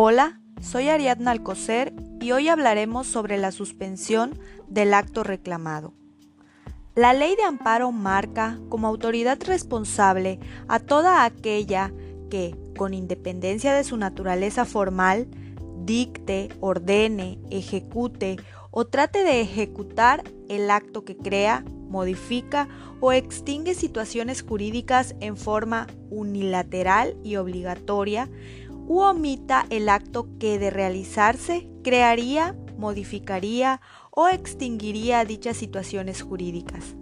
Hola, soy Ariadna Alcocer y hoy hablaremos sobre la suspensión del acto reclamado. La ley de amparo marca como autoridad responsable a toda aquella que, con independencia de su naturaleza formal, dicte, ordene, ejecute o trate de ejecutar el acto que crea, modifica o extingue situaciones jurídicas en forma unilateral y obligatoria u omita el acto que de realizarse crearía, modificaría o extinguiría dichas situaciones jurídicas.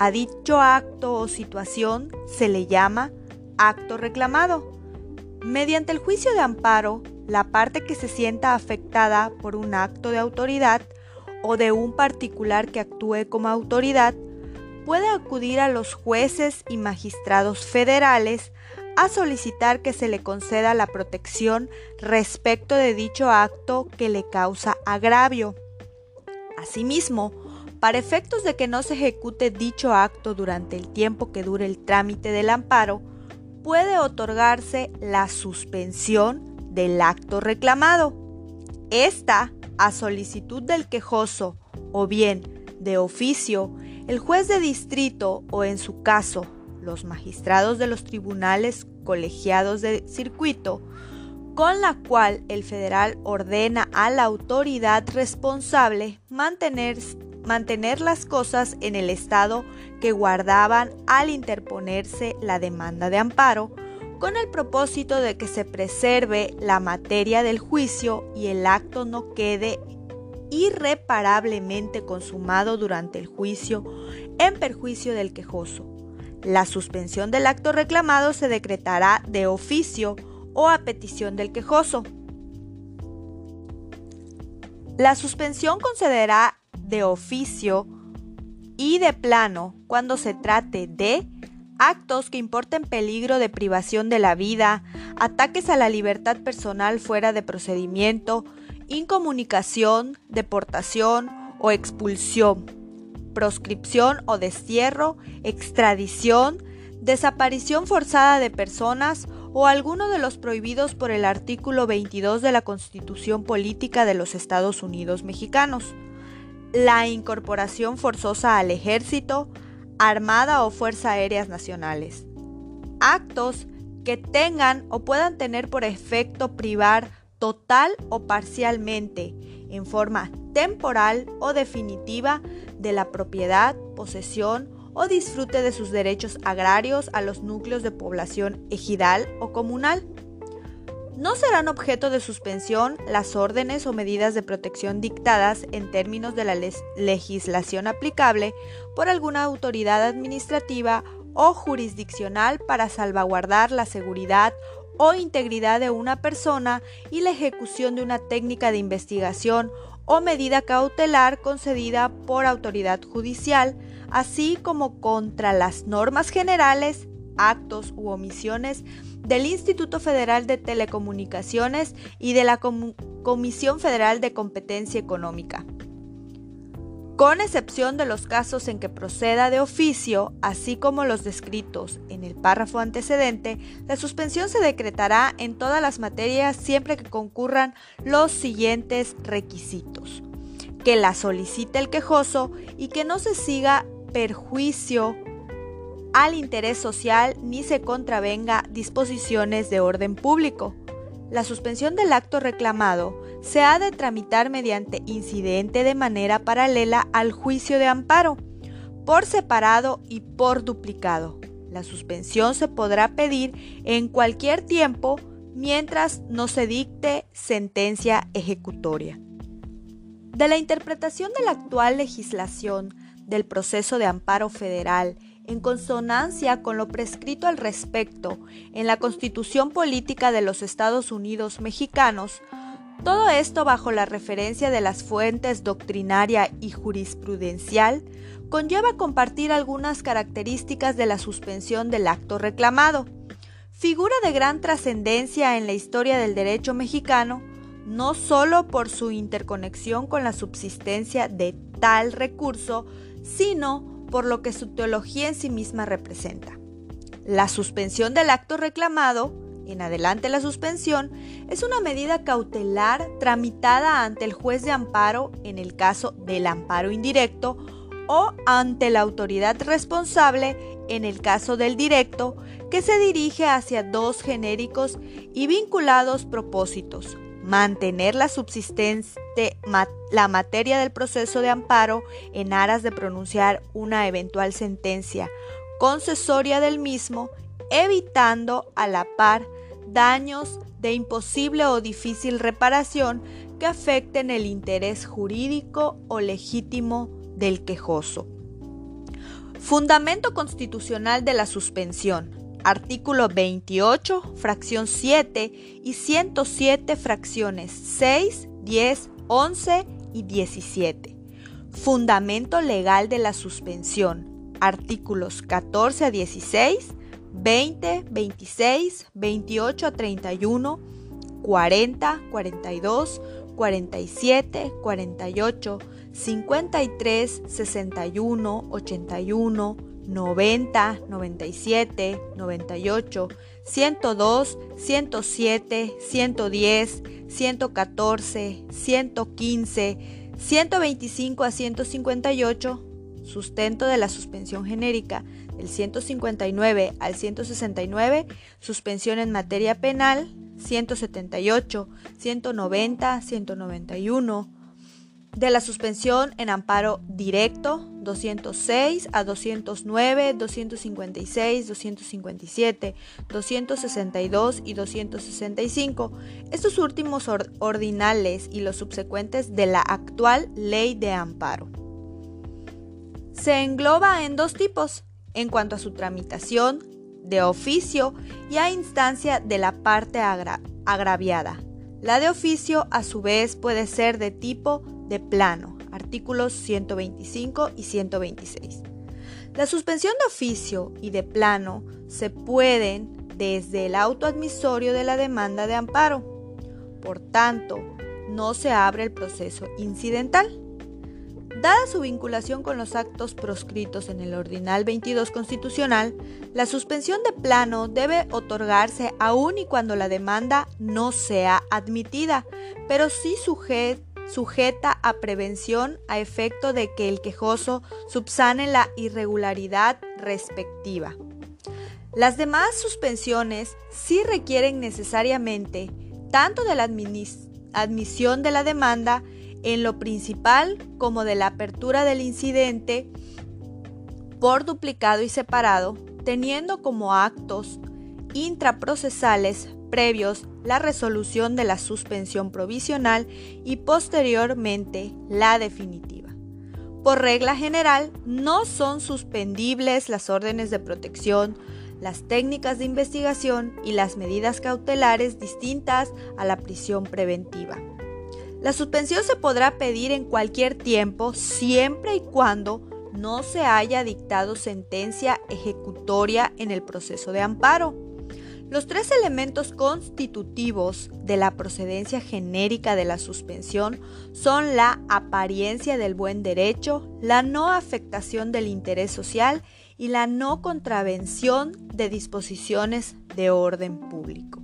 A dicho acto o situación se le llama acto reclamado. Mediante el juicio de amparo, la parte que se sienta afectada por un acto de autoridad o de un particular que actúe como autoridad puede acudir a los jueces y magistrados federales a solicitar que se le conceda la protección respecto de dicho acto que le causa agravio. Asimismo, para efectos de que no se ejecute dicho acto durante el tiempo que dure el trámite del amparo, puede otorgarse la suspensión del acto reclamado. Esta, a solicitud del quejoso o bien de oficio, el juez de distrito o en su caso los magistrados de los tribunales colegiados de circuito, con la cual el federal ordena a la autoridad responsable mantener, mantener las cosas en el estado que guardaban al interponerse la demanda de amparo, con el propósito de que se preserve la materia del juicio y el acto no quede irreparablemente consumado durante el juicio en perjuicio del quejoso. La suspensión del acto reclamado se decretará de oficio o a petición del quejoso. La suspensión concederá de oficio y de plano cuando se trate de actos que importen peligro de privación de la vida, ataques a la libertad personal fuera de procedimiento, incomunicación, deportación o expulsión, proscripción o destierro, extradición, desaparición forzada de personas o alguno de los prohibidos por el artículo 22 de la Constitución Política de los Estados Unidos Mexicanos, la incorporación forzosa al ejército, Armada o Fuerza Aéreas Nacionales. Actos que tengan o puedan tener por efecto privar total o parcialmente, en forma temporal o definitiva, de la propiedad, posesión o disfrute de sus derechos agrarios a los núcleos de población ejidal o comunal. No serán objeto de suspensión las órdenes o medidas de protección dictadas en términos de la legislación aplicable por alguna autoridad administrativa o jurisdiccional para salvaguardar la seguridad o integridad de una persona y la ejecución de una técnica de investigación o medida cautelar concedida por autoridad judicial, así como contra las normas generales, actos u omisiones del Instituto Federal de Telecomunicaciones y de la Comisión Federal de Competencia Económica. Con excepción de los casos en que proceda de oficio, así como los descritos en el párrafo antecedente, la suspensión se decretará en todas las materias siempre que concurran los siguientes requisitos. Que la solicite el quejoso y que no se siga perjuicio al interés social ni se contravenga disposiciones de orden público. La suspensión del acto reclamado se ha de tramitar mediante incidente de manera paralela al juicio de amparo, por separado y por duplicado. La suspensión se podrá pedir en cualquier tiempo mientras no se dicte sentencia ejecutoria. De la interpretación de la actual legislación del proceso de amparo federal en consonancia con lo prescrito al respecto en la Constitución Política de los Estados Unidos Mexicanos, todo esto bajo la referencia de las fuentes doctrinaria y jurisprudencial, conlleva compartir algunas características de la suspensión del acto reclamado. Figura de gran trascendencia en la historia del derecho mexicano, no solo por su interconexión con la subsistencia de tal recurso, sino por lo que su teología en sí misma representa. La suspensión del acto reclamado, en adelante la suspensión es una medida cautelar tramitada ante el juez de amparo en el caso del amparo indirecto o ante la autoridad responsable en el caso del directo que se dirige hacia dos genéricos y vinculados propósitos. Mantener la subsistente la materia del proceso de amparo en aras de pronunciar una eventual sentencia concesoria del mismo, evitando a la par daños de imposible o difícil reparación que afecten el interés jurídico o legítimo del quejoso. Fundamento constitucional de la suspensión. Artículo 28, fracción 7 y 107, fracciones 6, 10, 11 y 17. Fundamento legal de la suspensión. Artículos 14 a 16, 20, 26, 28 a 31, 40, 42, 47, 48, 53, 61, 81, 90, 97, 98, 102, 107, 110, 114, 115, 125 a 158, sustento de la suspensión genérica del 159 al 169, suspensión en materia penal, 178, 190, 191, de la suspensión en amparo directo 206 a 209, 256, 257, 262 y 265, estos últimos ordinales y los subsecuentes de la actual ley de amparo. Se engloba en dos tipos, en cuanto a su tramitación, de oficio y a instancia de la parte agraviada. La de oficio, a su vez, puede ser de tipo de plano, artículos 125 y 126. La suspensión de oficio y de plano se pueden desde el auto admisorio de la demanda de amparo. Por tanto, no se abre el proceso incidental. Dada su vinculación con los actos proscritos en el Ordinal 22 Constitucional, la suspensión de plano debe otorgarse aun y cuando la demanda no sea admitida, pero sí sujeta sujeta a prevención a efecto de que el quejoso subsane la irregularidad respectiva. Las demás suspensiones sí requieren necesariamente tanto de la admisión de la demanda en lo principal como de la apertura del incidente por duplicado y separado, teniendo como actos intraprocesales previos la resolución de la suspensión provisional y posteriormente la definitiva. Por regla general, no son suspendibles las órdenes de protección, las técnicas de investigación y las medidas cautelares distintas a la prisión preventiva. La suspensión se podrá pedir en cualquier tiempo siempre y cuando no se haya dictado sentencia ejecutoria en el proceso de amparo los tres elementos constitutivos de la procedencia genérica de la suspensión son la apariencia del buen derecho, la no afectación del interés social y la no contravención de disposiciones de orden público.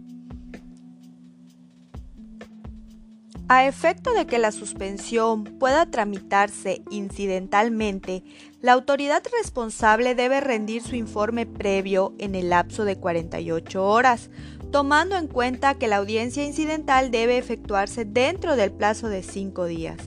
A efecto de que la suspensión pueda tramitarse incidentalmente, la autoridad responsable debe rendir su informe previo en el lapso de 48 horas, tomando en cuenta que la audiencia incidental debe efectuarse dentro del plazo de 5 días.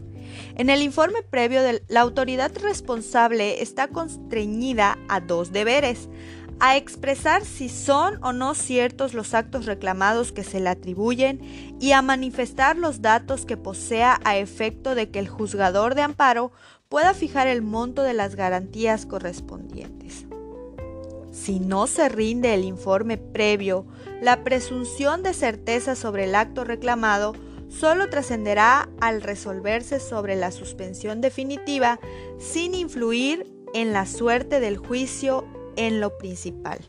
En el informe previo, la autoridad responsable está constreñida a dos deberes a expresar si son o no ciertos los actos reclamados que se le atribuyen y a manifestar los datos que posea a efecto de que el juzgador de amparo pueda fijar el monto de las garantías correspondientes. Si no se rinde el informe previo, la presunción de certeza sobre el acto reclamado solo trascenderá al resolverse sobre la suspensión definitiva sin influir en la suerte del juicio en lo principal.